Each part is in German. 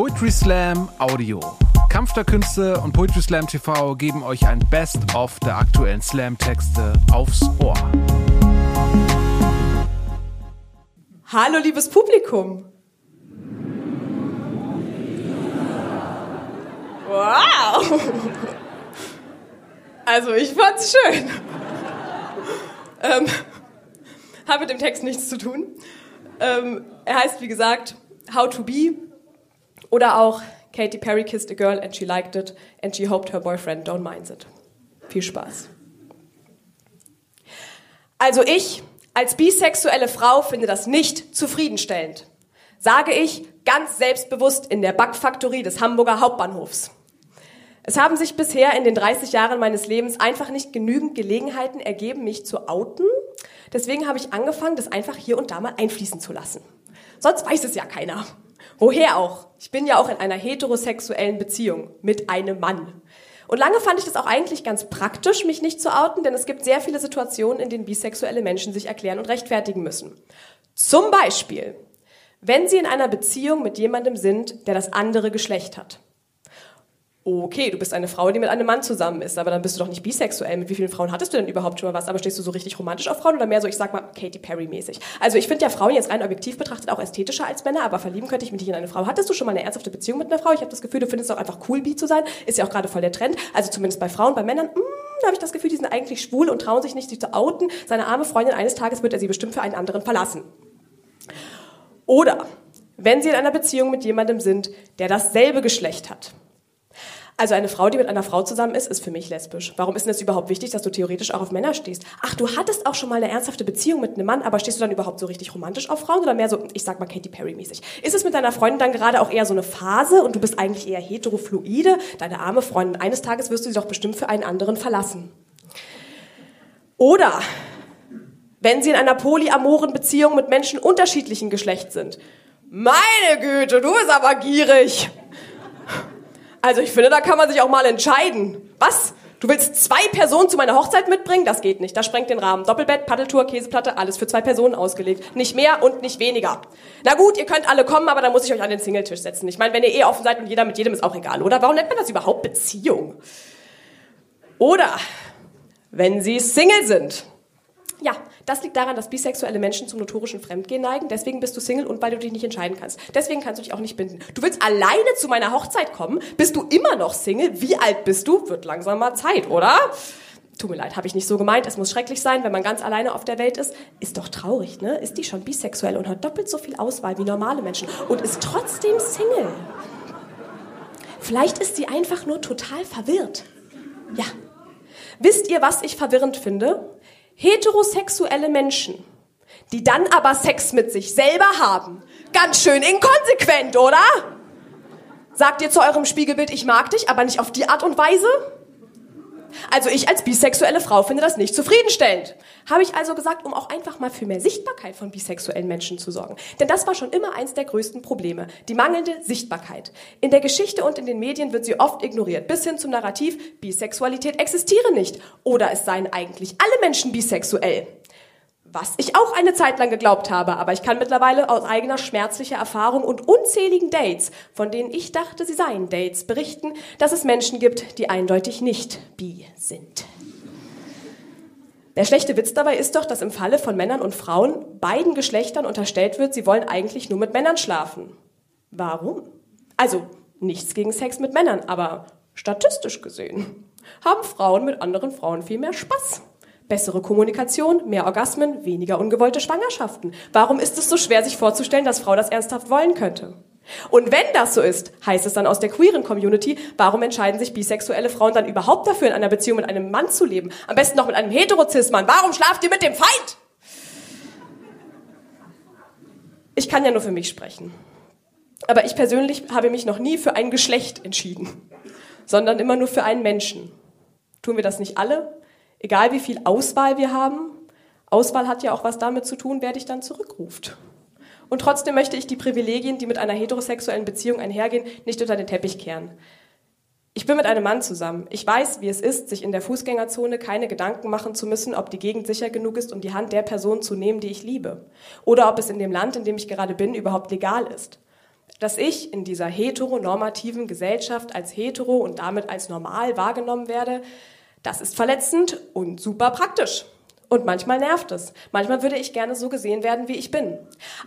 Poetry Slam Audio. Kampf der Künste und Poetry Slam TV geben euch ein Best-of der aktuellen Slam-Texte aufs Ohr. Hallo, liebes Publikum. Wow. Also, ich fand's schön. Ähm, hat mit dem Text nichts zu tun. Ähm, er heißt, wie gesagt, How to Be oder auch Katy Perry kissed a girl and she liked it and she hoped her boyfriend don't mind it. Viel Spaß. Also ich als bisexuelle Frau finde das nicht zufriedenstellend. Sage ich ganz selbstbewusst in der Backfaktorie des Hamburger Hauptbahnhofs. Es haben sich bisher in den 30 Jahren meines Lebens einfach nicht genügend Gelegenheiten ergeben, mich zu outen. Deswegen habe ich angefangen, das einfach hier und da mal einfließen zu lassen. Sonst weiß es ja keiner. Woher auch? Ich bin ja auch in einer heterosexuellen Beziehung mit einem Mann. Und lange fand ich das auch eigentlich ganz praktisch, mich nicht zu outen, denn es gibt sehr viele Situationen, in denen bisexuelle Menschen sich erklären und rechtfertigen müssen. Zum Beispiel, wenn sie in einer Beziehung mit jemandem sind, der das andere Geschlecht hat okay, du bist eine Frau, die mit einem Mann zusammen ist, aber dann bist du doch nicht bisexuell. Mit wie vielen Frauen hattest du denn überhaupt schon mal was? Aber stehst du so richtig romantisch auf Frauen oder mehr so, ich sag mal, Katy Perry-mäßig? Also ich finde ja Frauen jetzt rein objektiv betrachtet auch ästhetischer als Männer, aber verlieben könnte ich mich nicht in eine Frau. Hattest du schon mal eine ernsthafte Beziehung mit einer Frau? Ich habe das Gefühl, du findest es auch einfach cool, bi zu sein. Ist ja auch gerade voll der Trend. Also zumindest bei Frauen, bei Männern, mh, hm, da habe ich das Gefühl, die sind eigentlich schwul und trauen sich nicht, sich zu outen. Seine arme Freundin, eines Tages wird er sie bestimmt für einen anderen verlassen. Oder wenn sie in einer Beziehung mit jemandem sind, der dasselbe Geschlecht hat. Also eine Frau, die mit einer Frau zusammen ist, ist für mich lesbisch. Warum ist denn es überhaupt wichtig, dass du theoretisch auch auf Männer stehst? Ach, du hattest auch schon mal eine ernsthafte Beziehung mit einem Mann, aber stehst du dann überhaupt so richtig romantisch auf Frauen oder mehr so, ich sag mal Katy Perry mäßig? Ist es mit deiner Freundin dann gerade auch eher so eine Phase und du bist eigentlich eher heterofluide? Deine arme Freundin, eines Tages wirst du sie doch bestimmt für einen anderen verlassen. Oder wenn sie in einer polyamoren Beziehung mit Menschen unterschiedlichen Geschlechts sind. Meine Güte, du bist aber gierig. Also ich finde, da kann man sich auch mal entscheiden. Was? Du willst zwei Personen zu meiner Hochzeit mitbringen? Das geht nicht. Das sprengt den Rahmen. Doppelbett, Paddeltour, Käseplatte, alles für zwei Personen ausgelegt. Nicht mehr und nicht weniger. Na gut, ihr könnt alle kommen, aber dann muss ich euch an den Singletisch setzen. Ich meine, wenn ihr eh offen seid und jeder mit jedem ist auch egal, oder? Warum nennt man das überhaupt Beziehung? Oder wenn sie Single sind. Ja, das liegt daran, dass bisexuelle Menschen zum notorischen Fremdgehen neigen. Deswegen bist du Single und weil du dich nicht entscheiden kannst. Deswegen kannst du dich auch nicht binden. Du willst alleine zu meiner Hochzeit kommen? Bist du immer noch Single? Wie alt bist du? Wird langsam mal Zeit, oder? Tut mir leid, habe ich nicht so gemeint. Es muss schrecklich sein, wenn man ganz alleine auf der Welt ist. Ist doch traurig, ne? Ist die schon bisexuell und hat doppelt so viel Auswahl wie normale Menschen und ist trotzdem Single? Vielleicht ist sie einfach nur total verwirrt. Ja. Wisst ihr, was ich verwirrend finde? Heterosexuelle Menschen, die dann aber Sex mit sich selber haben. Ganz schön inkonsequent, oder? Sagt ihr zu eurem Spiegelbild, ich mag dich, aber nicht auf die Art und Weise? Also ich als bisexuelle Frau finde das nicht zufriedenstellend. Habe ich also gesagt, um auch einfach mal für mehr Sichtbarkeit von bisexuellen Menschen zu sorgen. Denn das war schon immer eins der größten Probleme. Die mangelnde Sichtbarkeit. In der Geschichte und in den Medien wird sie oft ignoriert. Bis hin zum Narrativ, Bisexualität existiere nicht. Oder es seien eigentlich alle Menschen bisexuell. Was ich auch eine Zeit lang geglaubt habe, aber ich kann mittlerweile aus eigener schmerzlicher Erfahrung und unzähligen Dates, von denen ich dachte, sie seien Dates, berichten, dass es Menschen gibt, die eindeutig nicht bi sind. Der schlechte Witz dabei ist doch, dass im Falle von Männern und Frauen beiden Geschlechtern unterstellt wird, sie wollen eigentlich nur mit Männern schlafen. Warum? Also, nichts gegen Sex mit Männern, aber statistisch gesehen haben Frauen mit anderen Frauen viel mehr Spaß. Bessere Kommunikation, mehr Orgasmen, weniger ungewollte Schwangerschaften. Warum ist es so schwer, sich vorzustellen, dass Frau das ernsthaft wollen könnte? Und wenn das so ist, heißt es dann aus der queeren Community, warum entscheiden sich bisexuelle Frauen dann überhaupt dafür, in einer Beziehung mit einem Mann zu leben? Am besten noch mit einem Heterozismann. Warum schlaft ihr mit dem Feind? Ich kann ja nur für mich sprechen. Aber ich persönlich habe mich noch nie für ein Geschlecht entschieden, sondern immer nur für einen Menschen. Tun wir das nicht alle? Egal wie viel Auswahl wir haben, Auswahl hat ja auch was damit zu tun, wer dich dann zurückruft. Und trotzdem möchte ich die Privilegien, die mit einer heterosexuellen Beziehung einhergehen, nicht unter den Teppich kehren. Ich bin mit einem Mann zusammen. Ich weiß, wie es ist, sich in der Fußgängerzone keine Gedanken machen zu müssen, ob die Gegend sicher genug ist, um die Hand der Person zu nehmen, die ich liebe. Oder ob es in dem Land, in dem ich gerade bin, überhaupt legal ist. dass ich in dieser heteronormativen Gesellschaft als hetero und damit als normal wahrgenommen werde, das ist verletzend und super praktisch. Und manchmal nervt es. Manchmal würde ich gerne so gesehen werden, wie ich bin.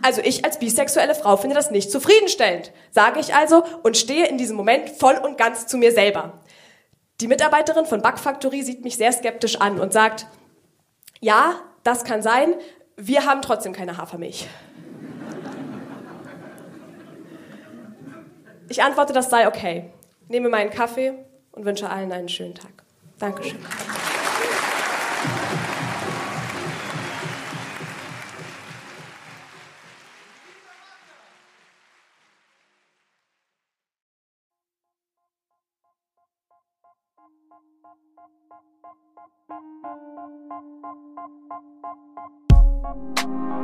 Also ich als bisexuelle Frau finde das nicht zufriedenstellend, sage ich also und stehe in diesem Moment voll und ganz zu mir selber. Die Mitarbeiterin von Backfactory sieht mich sehr skeptisch an und sagt, ja, das kann sein, wir haben trotzdem keine Hafermilch. Ich antworte, das sei okay. Nehme meinen Kaffee und wünsche allen einen schönen Tag. Dankeschön. Thank you.